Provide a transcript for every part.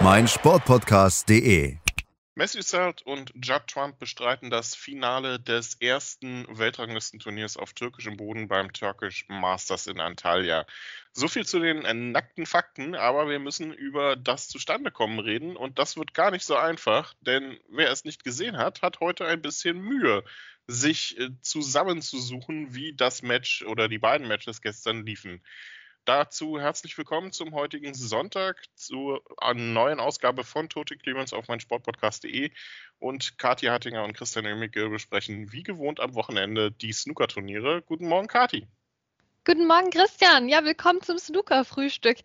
meinsportpodcast.de. Matthew Zelt und Judd Trump bestreiten das Finale des ersten Weltranglistenturniers auf türkischem Boden beim Turkish Masters in Antalya. So viel zu den äh, nackten Fakten, aber wir müssen über das Zustandekommen reden und das wird gar nicht so einfach, denn wer es nicht gesehen hat, hat heute ein bisschen Mühe, sich äh, zusammenzusuchen, wie das Match oder die beiden Matches gestern liefen. Dazu herzlich willkommen zum heutigen Sonntag zur neuen Ausgabe von Tote Clemens auf mein Sportpodcast.de und Kathi Hattinger und Christian Oemicke besprechen wie gewohnt am Wochenende die Snooker-Turniere. Guten Morgen, Kathi. Guten Morgen, Christian. Ja, willkommen zum Snooker-Frühstück.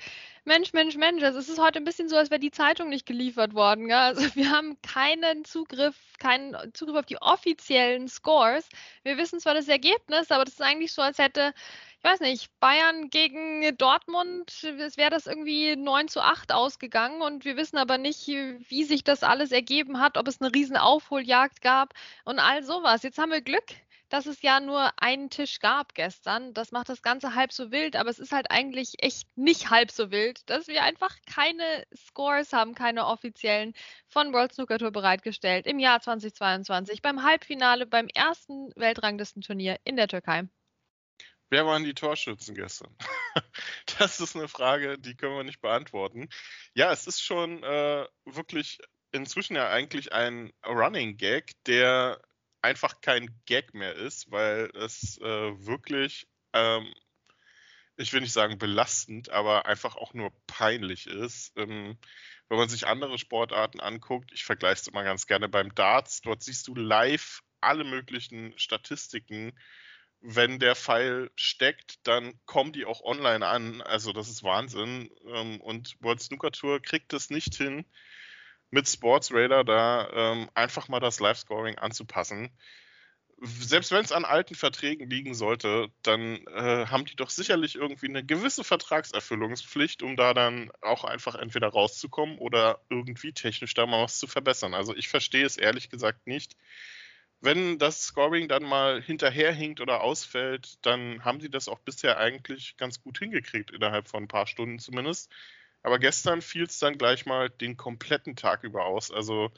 Mensch, Mensch, Mensch, es ist heute ein bisschen so, als wäre die Zeitung nicht geliefert worden. Gell? Also wir haben keinen Zugriff, keinen Zugriff auf die offiziellen Scores. Wir wissen zwar das Ergebnis, aber das ist eigentlich so, als hätte ich weiß nicht, Bayern gegen Dortmund, es wäre das irgendwie 9 zu 8 ausgegangen und wir wissen aber nicht, wie sich das alles ergeben hat, ob es eine riesen Aufholjagd gab und all sowas. Jetzt haben wir Glück, dass es ja nur einen Tisch gab gestern. Das macht das Ganze halb so wild, aber es ist halt eigentlich echt nicht halb so wild, dass wir einfach keine Scores haben, keine offiziellen von World Snooker Tour bereitgestellt im Jahr 2022 beim Halbfinale beim ersten Weltranglistenturnier in der Türkei. Wer waren die Torschützen gestern? das ist eine Frage, die können wir nicht beantworten. Ja, es ist schon äh, wirklich inzwischen ja eigentlich ein Running Gag, der einfach kein Gag mehr ist, weil es äh, wirklich, ähm, ich will nicht sagen belastend, aber einfach auch nur peinlich ist. Ähm, wenn man sich andere Sportarten anguckt, ich vergleiche es immer ganz gerne beim Darts, dort siehst du live alle möglichen Statistiken wenn der Pfeil steckt, dann kommen die auch online an. Also das ist Wahnsinn. Ähm, und World Snooker Tour kriegt es nicht hin, mit Sports Radar da ähm, einfach mal das Live-Scoring anzupassen. Selbst wenn es an alten Verträgen liegen sollte, dann äh, haben die doch sicherlich irgendwie eine gewisse Vertragserfüllungspflicht, um da dann auch einfach entweder rauszukommen oder irgendwie technisch da mal was zu verbessern. Also ich verstehe es ehrlich gesagt nicht wenn das Scoring dann mal hinterherhinkt oder ausfällt, dann haben sie das auch bisher eigentlich ganz gut hingekriegt, innerhalb von ein paar Stunden zumindest. Aber gestern fiel es dann gleich mal den kompletten Tag über aus. Also,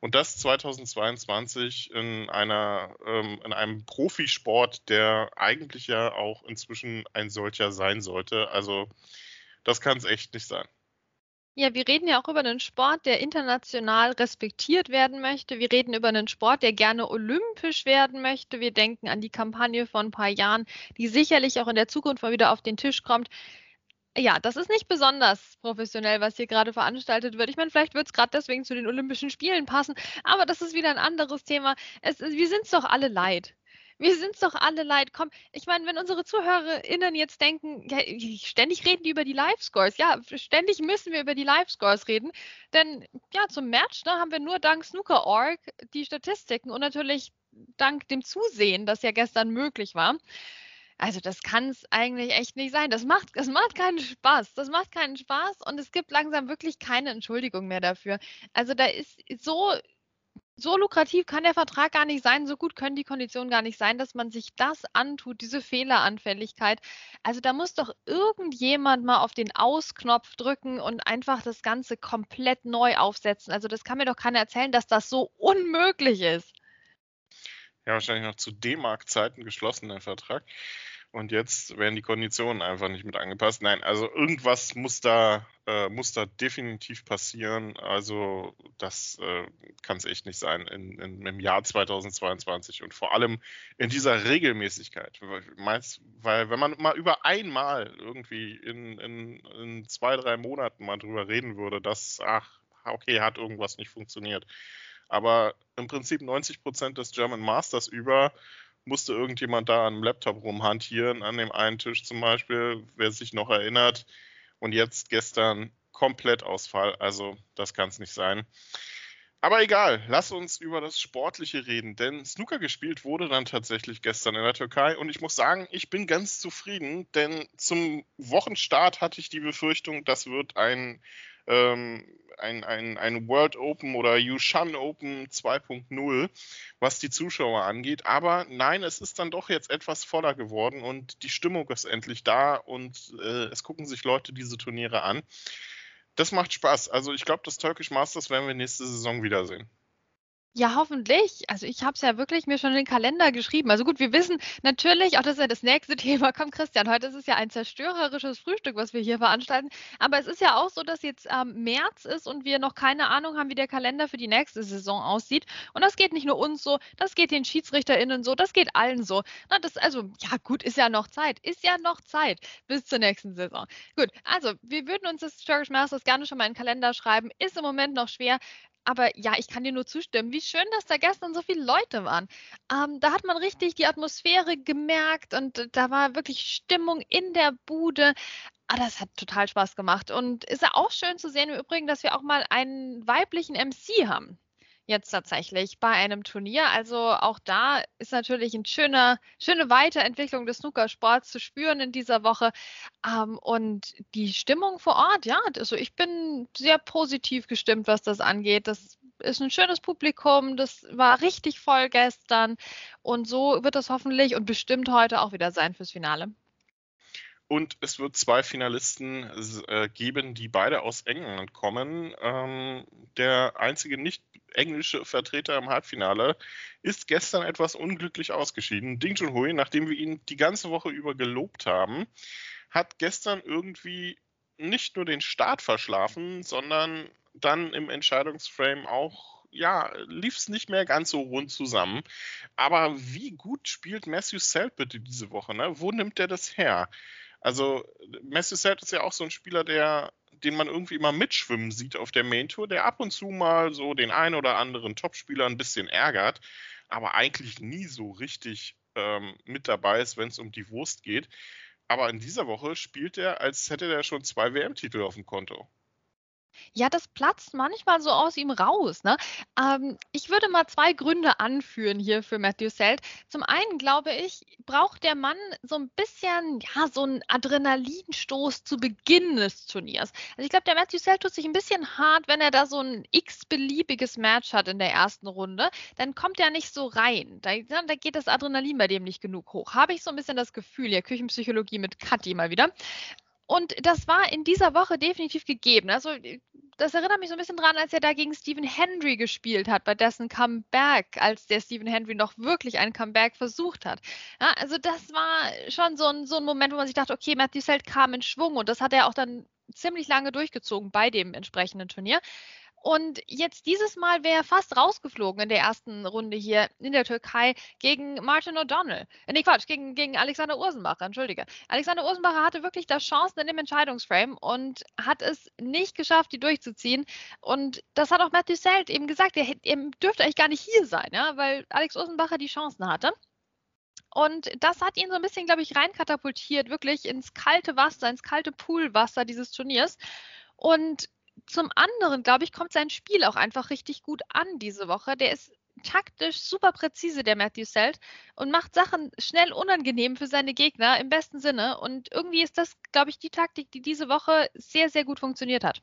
und das 2022 in einer, ähm, in einem Profisport, der eigentlich ja auch inzwischen ein solcher sein sollte. Also, das kann es echt nicht sein. Ja, wir reden ja auch über einen Sport, der international respektiert werden möchte. Wir reden über einen Sport, der gerne olympisch werden möchte. Wir denken an die Kampagne von ein paar Jahren, die sicherlich auch in der Zukunft mal wieder auf den Tisch kommt. Ja, das ist nicht besonders professionell, was hier gerade veranstaltet wird. Ich meine, vielleicht wird es gerade deswegen zu den Olympischen Spielen passen, aber das ist wieder ein anderes Thema. Es, wir sind es doch alle leid. Wir sind es doch alle leid. Komm, ich meine, wenn unsere ZuhörerInnen jetzt denken, ja, ständig reden die über die Live-Scores. Ja, ständig müssen wir über die Live-Scores reden. Denn ja, zum Match ne, haben wir nur dank Snooker.org die Statistiken und natürlich dank dem Zusehen, das ja gestern möglich war. Also das kann es eigentlich echt nicht sein. Das macht, das macht keinen Spaß. Das macht keinen Spaß und es gibt langsam wirklich keine Entschuldigung mehr dafür. Also da ist so so lukrativ kann der Vertrag gar nicht sein, so gut können die Konditionen gar nicht sein, dass man sich das antut, diese Fehleranfälligkeit. Also da muss doch irgendjemand mal auf den Ausknopf drücken und einfach das Ganze komplett neu aufsetzen. Also das kann mir doch keiner erzählen, dass das so unmöglich ist. Ja, wahrscheinlich noch zu D-Mark-Zeiten geschlossen, der Vertrag. Und jetzt werden die Konditionen einfach nicht mit angepasst. Nein, also irgendwas muss da, äh, muss da definitiv passieren. Also das äh, kann es echt nicht sein in, in, im Jahr 2022 und vor allem in dieser Regelmäßigkeit. Meinst, weil wenn man mal über einmal irgendwie in, in, in zwei, drei Monaten mal drüber reden würde, dass, ach, okay, hat irgendwas nicht funktioniert. Aber im Prinzip 90 Prozent des German Masters über musste irgendjemand da an dem Laptop rumhantieren, an dem einen Tisch zum Beispiel, wer sich noch erinnert. Und jetzt gestern Komplettausfall. Also das kann es nicht sein. Aber egal, lass uns über das Sportliche reden, denn Snooker gespielt wurde dann tatsächlich gestern in der Türkei und ich muss sagen, ich bin ganz zufrieden, denn zum Wochenstart hatte ich die Befürchtung, das wird ein, ähm, ein, ein, ein World Open oder Yushan Open 2.0, was die Zuschauer angeht. Aber nein, es ist dann doch jetzt etwas voller geworden und die Stimmung ist endlich da und äh, es gucken sich Leute diese Turniere an das macht Spaß. Also ich glaube, das Turkish Masters werden wir nächste Saison wiedersehen. Ja, hoffentlich. Also ich habe es ja wirklich mir schon in den Kalender geschrieben. Also gut, wir wissen natürlich, auch das ist ja das nächste Thema, komm Christian, heute ist es ja ein zerstörerisches Frühstück, was wir hier veranstalten. Aber es ist ja auch so, dass jetzt ähm, März ist und wir noch keine Ahnung haben, wie der Kalender für die nächste Saison aussieht. Und das geht nicht nur uns so, das geht den SchiedsrichterInnen so, das geht allen so. Na, das, also, ja gut, ist ja noch Zeit. Ist ja noch Zeit bis zur nächsten Saison. Gut, also wir würden uns das Turkish Masters gerne schon mal in den Kalender schreiben. Ist im Moment noch schwer aber ja, ich kann dir nur zustimmen. Wie schön, dass da gestern so viele Leute waren. Ähm, da hat man richtig die Atmosphäre gemerkt und da war wirklich Stimmung in der Bude. Ah, das hat total Spaß gemacht. Und ist ja auch schön zu sehen im Übrigen, dass wir auch mal einen weiblichen MC haben jetzt tatsächlich bei einem Turnier. Also auch da ist natürlich eine schöne, schöne Weiterentwicklung des Snookersports zu spüren in dieser Woche. Ähm, und die Stimmung vor Ort, ja, also ich bin sehr positiv gestimmt, was das angeht. Das ist ein schönes Publikum, das war richtig voll gestern. Und so wird das hoffentlich und bestimmt heute auch wieder sein fürs Finale. Und es wird zwei Finalisten äh, geben, die beide aus England kommen. Ähm, der einzige nicht englische Vertreter im Halbfinale ist gestern etwas unglücklich ausgeschieden. Ding Junhui, nachdem wir ihn die ganze Woche über gelobt haben, hat gestern irgendwie nicht nur den Start verschlafen, sondern dann im Entscheidungsframe auch ja, lief es nicht mehr ganz so rund zusammen. Aber wie gut spielt Matthew Selt bitte diese Woche? Ne? Wo nimmt er das her? Also Messi Set ist ja auch so ein Spieler, der, den man irgendwie immer mitschwimmen sieht auf der Main Tour, der ab und zu mal so den ein oder anderen Topspieler ein bisschen ärgert, aber eigentlich nie so richtig ähm, mit dabei ist, wenn es um die Wurst geht. Aber in dieser Woche spielt er, als hätte er schon zwei WM-Titel auf dem Konto. Ja, das platzt manchmal so aus ihm raus. Ne? Ähm, ich würde mal zwei Gründe anführen hier für Matthew Selt. Zum einen glaube ich, braucht der Mann so ein bisschen, ja, so einen Adrenalinstoß zu Beginn des Turniers. Also ich glaube, der Matthew Selt tut sich ein bisschen hart, wenn er da so ein x-beliebiges Match hat in der ersten Runde. Dann kommt er nicht so rein. Da, da geht das Adrenalin bei dem nicht genug hoch. Habe ich so ein bisschen das Gefühl, ja, Küchenpsychologie mit Kathi mal wieder. Und das war in dieser Woche definitiv gegeben. Also das erinnert mich so ein bisschen dran, als er da gegen Stephen Hendry gespielt hat, bei dessen Comeback, als der Stephen Hendry noch wirklich ein Comeback versucht hat. Ja, also das war schon so ein, so ein Moment, wo man sich dachte, okay, Matthew Selt kam in Schwung und das hat er auch dann ziemlich lange durchgezogen bei dem entsprechenden Turnier. Und jetzt dieses Mal wäre er fast rausgeflogen in der ersten Runde hier in der Türkei gegen Martin O'Donnell. Äh, nee, Quatsch, gegen, gegen Alexander Ursenbacher, entschuldige. Alexander Ursenbacher hatte wirklich da Chancen in dem Entscheidungsframe und hat es nicht geschafft, die durchzuziehen. Und das hat auch Matthew Selt eben gesagt, er, er dürfte eigentlich gar nicht hier sein, ja, weil Alex Ursenbacher die Chancen hatte. Und das hat ihn so ein bisschen, glaube ich, reinkatapultiert, wirklich ins kalte Wasser, ins kalte Poolwasser dieses Turniers. Und zum anderen, glaube ich, kommt sein Spiel auch einfach richtig gut an diese Woche. Der ist taktisch super präzise, der Matthew Selt, und macht Sachen schnell unangenehm für seine Gegner im besten Sinne. Und irgendwie ist das, glaube ich, die Taktik, die diese Woche sehr, sehr gut funktioniert hat.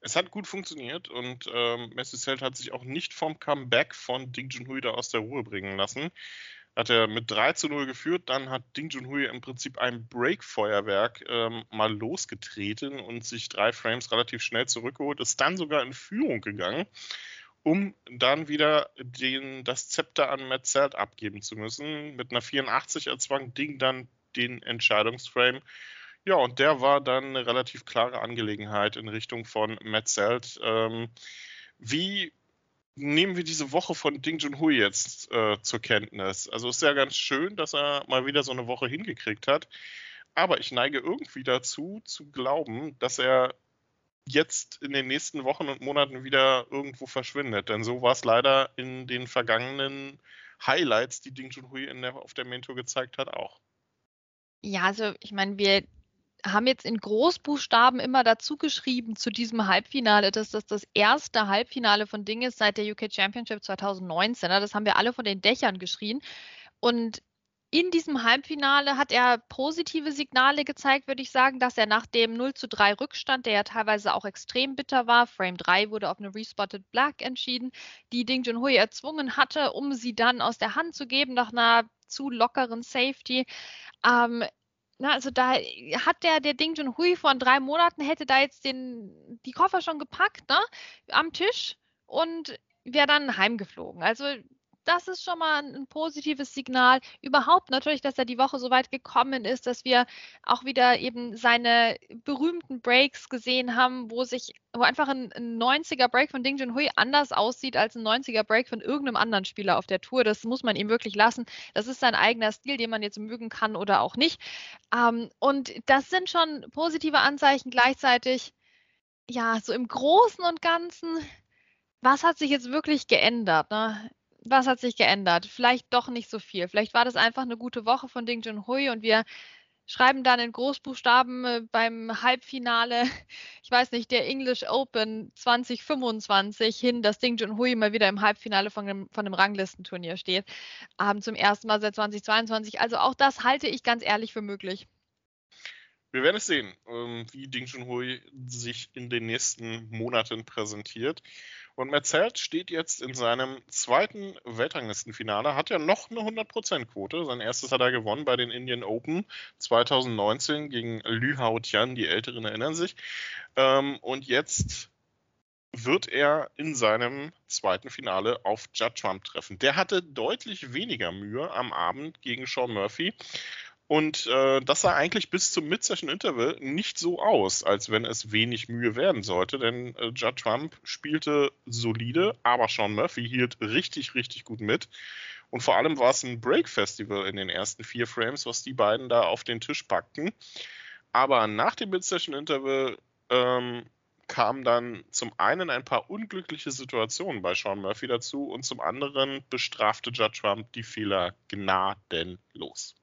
Es hat gut funktioniert und ähm, Matthew Selt hat sich auch nicht vom Comeback von Ding Junhui da aus der Ruhe bringen lassen hat er mit 3 zu 0 geführt. Dann hat Ding Junhui im Prinzip ein Break-Feuerwerk ähm, mal losgetreten und sich drei Frames relativ schnell zurückgeholt, ist dann sogar in Führung gegangen, um dann wieder den, das Zepter an Matt Zelt abgeben zu müssen. Mit einer 84 erzwang Ding dann den Entscheidungsframe. Ja, und der war dann eine relativ klare Angelegenheit in Richtung von Matt Zelt. Ähm, wie nehmen wir diese Woche von Ding Junhui jetzt äh, zur Kenntnis. Also ist ja ganz schön, dass er mal wieder so eine Woche hingekriegt hat. Aber ich neige irgendwie dazu, zu glauben, dass er jetzt in den nächsten Wochen und Monaten wieder irgendwo verschwindet. Denn so war es leider in den vergangenen Highlights, die Ding Junhui der, auf der Mentor gezeigt hat, auch. Ja, also ich meine, wir haben jetzt in Großbuchstaben immer dazu geschrieben zu diesem Halbfinale, dass das das erste Halbfinale von Ding ist seit der UK Championship 2019. Ne? Das haben wir alle von den Dächern geschrien. Und in diesem Halbfinale hat er positive Signale gezeigt, würde ich sagen, dass er nach dem 0 zu 3 Rückstand, der ja teilweise auch extrem bitter war, Frame 3 wurde auf eine Respotted Black entschieden, die Ding Junhui erzwungen hatte, um sie dann aus der Hand zu geben nach einer zu lockeren Safety. Ähm, na, also da hat der, der Ding Junhui vor drei Monaten, hätte da jetzt den, die Koffer schon gepackt, ne, am Tisch und wäre dann heimgeflogen. Also das ist schon mal ein, positives Signal. Überhaupt natürlich, dass er die Woche so weit gekommen ist, dass wir auch wieder eben seine berühmten Breaks gesehen haben, wo sich, wo einfach ein, ein 90er Break von Ding Junhui anders aussieht als ein 90er Break von irgendeinem anderen Spieler auf der Tour. Das muss man ihm wirklich lassen. Das ist sein eigener Stil, den man jetzt mögen kann oder auch nicht. Ähm, und das sind schon positive Anzeichen gleichzeitig. Ja, so im Großen und Ganzen was hat sich jetzt wirklich geändert? Ne? Was hat sich geändert? Vielleicht doch nicht so viel. Vielleicht war das einfach eine gute Woche von Ding Junhui und wir schreiben dann in Großbuchstaben äh, beim Halbfinale, ich weiß nicht, der English Open 2025 hin, dass Ding Junhui mal wieder im Halbfinale von einem, von einem Ranglistenturnier steht. Ähm, zum ersten Mal seit 2022. Also auch das halte ich ganz ehrlich für möglich. Wir werden es sehen, ähm, wie Ding Junhui sich in den nächsten Monaten präsentiert. Und Merzelt steht jetzt in seinem zweiten Weltranglistenfinale, hat ja noch eine 100%-Quote. Sein erstes hat er gewonnen bei den Indian Open 2019 gegen Lü Hao Tian, die Älteren erinnern sich. Ähm, und jetzt wird er in seinem zweiten Finale auf Judd Trump treffen. Der hatte deutlich weniger Mühe am Abend gegen Sean Murphy. Und äh, das sah eigentlich bis zum Mid-Session Interval nicht so aus, als wenn es wenig Mühe werden sollte, denn äh, Judd Trump spielte solide, aber Sean Murphy hielt richtig, richtig gut mit. Und vor allem war es ein Break-Festival in den ersten vier Frames, was die beiden da auf den Tisch packten. Aber nach dem Mid-Session Interval ähm, kamen dann zum einen ein paar unglückliche Situationen bei Sean Murphy dazu und zum anderen bestrafte Judd Trump die Fehler gnadenlos.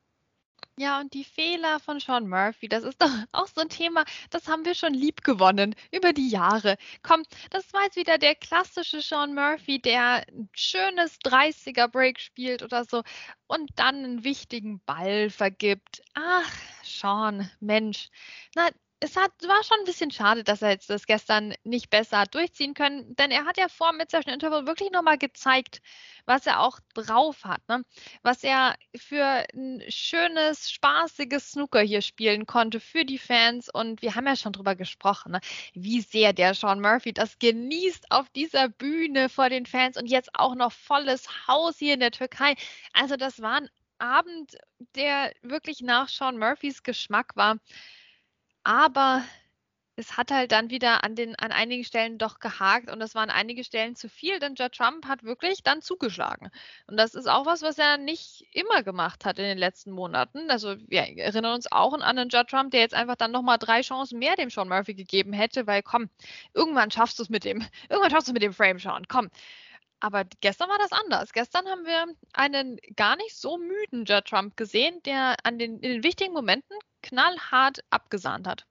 Ja, und die Fehler von Sean Murphy, das ist doch auch so ein Thema, das haben wir schon lieb gewonnen über die Jahre. Komm, das war jetzt wieder der klassische Sean Murphy, der ein schönes 30er Break spielt oder so und dann einen wichtigen Ball vergibt. Ach, Sean, Mensch. Na, es hat, war schon ein bisschen schade, dass er jetzt das gestern nicht besser hat durchziehen können, denn er hat ja vor mit Session Interval wirklich nochmal gezeigt, was er auch drauf hat, ne? was er für ein schönes, spaßiges Snooker hier spielen konnte für die Fans und wir haben ja schon drüber gesprochen, ne? wie sehr der Sean Murphy das genießt auf dieser Bühne vor den Fans und jetzt auch noch volles Haus hier in der Türkei. Also das war ein Abend, der wirklich nach Sean Murphys Geschmack war. Aber es hat halt dann wieder an, den, an einigen Stellen doch gehakt und es waren einige Stellen zu viel, denn Judge Trump hat wirklich dann zugeschlagen. Und das ist auch was, was er nicht immer gemacht hat in den letzten Monaten. Also wir erinnern uns auch an einen Judge Trump, der jetzt einfach dann nochmal drei Chancen mehr dem Sean Murphy gegeben hätte, weil komm, irgendwann schaffst du es mit dem, irgendwann schaffst du es mit dem Frame, Sean, komm. Aber gestern war das anders. Gestern haben wir einen gar nicht so müden Judge Trump gesehen, der an den, in den wichtigen Momenten knallhart abgesahnt hat.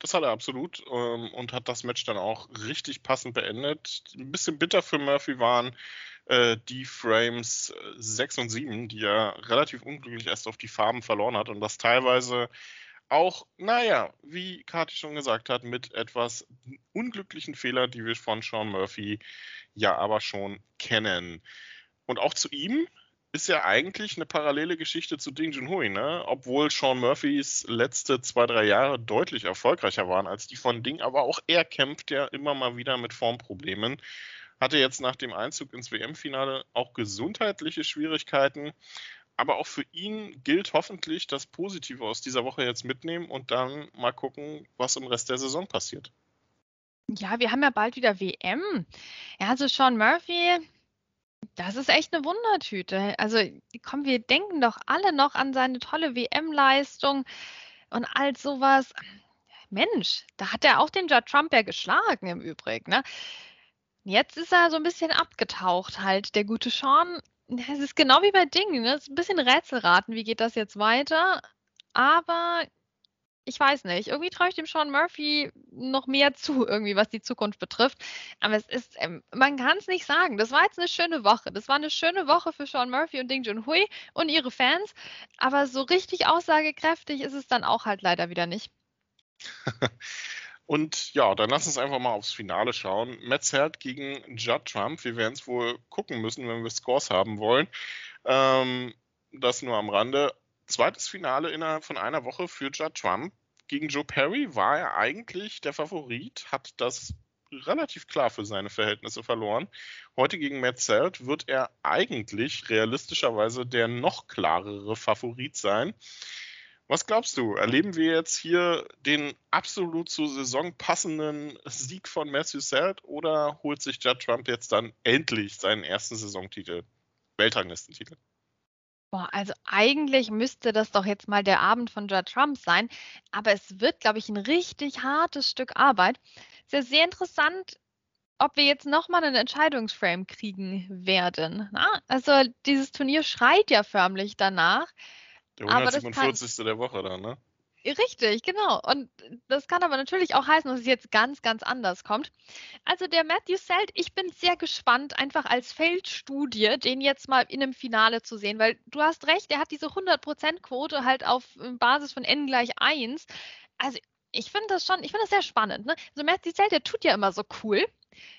Das hat er absolut ähm, und hat das Match dann auch richtig passend beendet. Ein bisschen bitter für Murphy waren äh, die Frames 6 äh, und 7, die er relativ unglücklich erst auf die Farben verloren hat und das teilweise auch, naja, wie Kati schon gesagt hat, mit etwas unglücklichen Fehlern, die wir von Sean Murphy ja aber schon kennen. Und auch zu ihm ist ja eigentlich eine parallele Geschichte zu Ding Junhui, ne? Obwohl Sean Murphys letzte zwei, drei Jahre deutlich erfolgreicher waren als die von Ding, aber auch er kämpft ja immer mal wieder mit Formproblemen. Hatte jetzt nach dem Einzug ins WM-Finale auch gesundheitliche Schwierigkeiten. Aber auch für ihn gilt hoffentlich das Positive aus dieser Woche jetzt mitnehmen und dann mal gucken, was im Rest der Saison passiert. Ja, wir haben ja bald wieder WM. Ja, also Sean Murphy, das ist echt eine Wundertüte. Also, komm, wir denken doch alle noch an seine tolle WM-Leistung und all sowas. Mensch, da hat er auch den Judd Trump ja geschlagen im Übrigen, ne? Jetzt ist er so ein bisschen abgetaucht halt, der gute Sean. Es ist genau wie bei Dingen, ne? Es ist ein bisschen Rätselraten, wie geht das jetzt weiter? Aber ich weiß nicht. Irgendwie traue ich dem Sean Murphy noch mehr zu, irgendwie, was die Zukunft betrifft. Aber es ist, ähm, man kann es nicht sagen. Das war jetzt eine schöne Woche. Das war eine schöne Woche für Sean Murphy und Ding Junhui und ihre Fans. Aber so richtig aussagekräftig ist es dann auch halt leider wieder nicht. Und ja, dann lass uns einfach mal aufs Finale schauen. Matt Zert gegen Judd Trump. Wir werden es wohl gucken müssen, wenn wir Scores haben wollen. Ähm, das nur am Rande. Zweites Finale innerhalb von einer Woche für Judd Trump. Gegen Joe Perry war er eigentlich der Favorit, hat das relativ klar für seine Verhältnisse verloren. Heute gegen Matt Zelt wird er eigentlich realistischerweise der noch klarere Favorit sein. Was glaubst du? Erleben wir jetzt hier den absolut zur Saison passenden Sieg von Matthew Selt oder holt sich Judd Trump jetzt dann endlich seinen ersten Saisontitel, Weltranglistentitel? Boah, also eigentlich müsste das doch jetzt mal der Abend von Judd Trump sein, aber es wird, glaube ich, ein richtig hartes Stück Arbeit. Es ist ja sehr interessant, ob wir jetzt nochmal einen Entscheidungsframe kriegen werden. Na? Also dieses Turnier schreit ja förmlich danach. Der 147. Kann, der Woche dann, ne? Richtig, genau. Und das kann aber natürlich auch heißen, dass es jetzt ganz, ganz anders kommt. Also der Matthew Selt, ich bin sehr gespannt, einfach als Feldstudie, den jetzt mal in einem Finale zu sehen, weil du hast recht, er hat diese 100%-Quote halt auf Basis von n gleich 1. Also ich finde das schon, ich finde das sehr spannend. Ne? Also Matthew Selt, der tut ja immer so cool.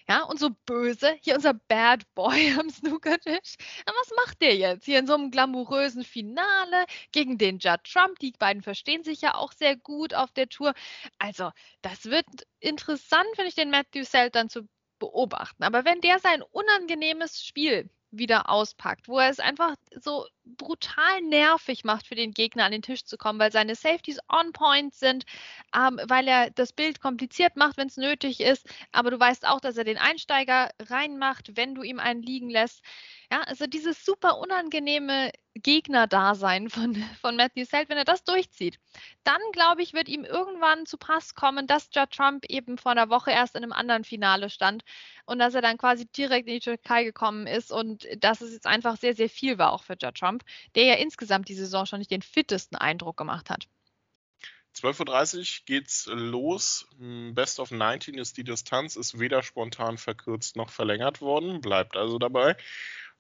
Ja, und so böse. Hier unser Bad Boy am Snookertisch. Und was macht der jetzt? Hier in so einem glamourösen Finale gegen den Judd Trump. Die beiden verstehen sich ja auch sehr gut auf der Tour. Also, das wird interessant, finde ich, den Matthew Selt dann zu beobachten. Aber wenn der sein unangenehmes Spiel wieder auspackt, wo er es einfach so brutal nervig macht für den Gegner an den Tisch zu kommen, weil seine Safeties on point sind, ähm, weil er das Bild kompliziert macht, wenn es nötig ist, aber du weißt auch, dass er den Einsteiger reinmacht, wenn du ihm einen liegen lässt. Ja, also dieses super unangenehme Gegner-Dasein von, von Matthew Selt, wenn er das durchzieht, dann glaube ich, wird ihm irgendwann zu Pass kommen, dass Judd Trump eben vor einer Woche erst in einem anderen Finale stand und dass er dann quasi direkt in die Türkei gekommen ist. Und dass es jetzt einfach sehr, sehr viel war auch für Judd Trump, der ja insgesamt die Saison schon nicht den fittesten Eindruck gemacht hat. 12.30 Uhr geht's los. Best of 19 ist die Distanz, ist weder spontan verkürzt noch verlängert worden, bleibt also dabei.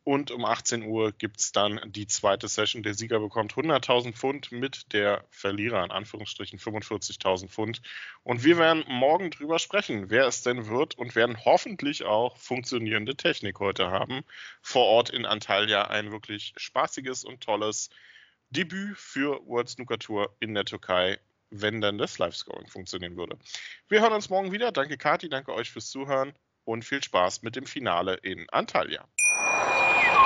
Und um 18 Uhr gibt es dann die zweite Session. Der Sieger bekommt 100.000 Pfund mit der Verlierer in Anführungsstrichen 45.000 Pfund. Und wir werden morgen drüber sprechen, wer es denn wird und werden hoffentlich auch funktionierende Technik heute haben. Vor Ort in Antalya ein wirklich spaßiges und tolles Debüt für World Snooker Tour in der Türkei, wenn dann das Live-Scoring funktionieren würde. Wir hören uns morgen wieder. Danke Kati, danke euch fürs Zuhören und viel Spaß mit dem Finale in Antalya.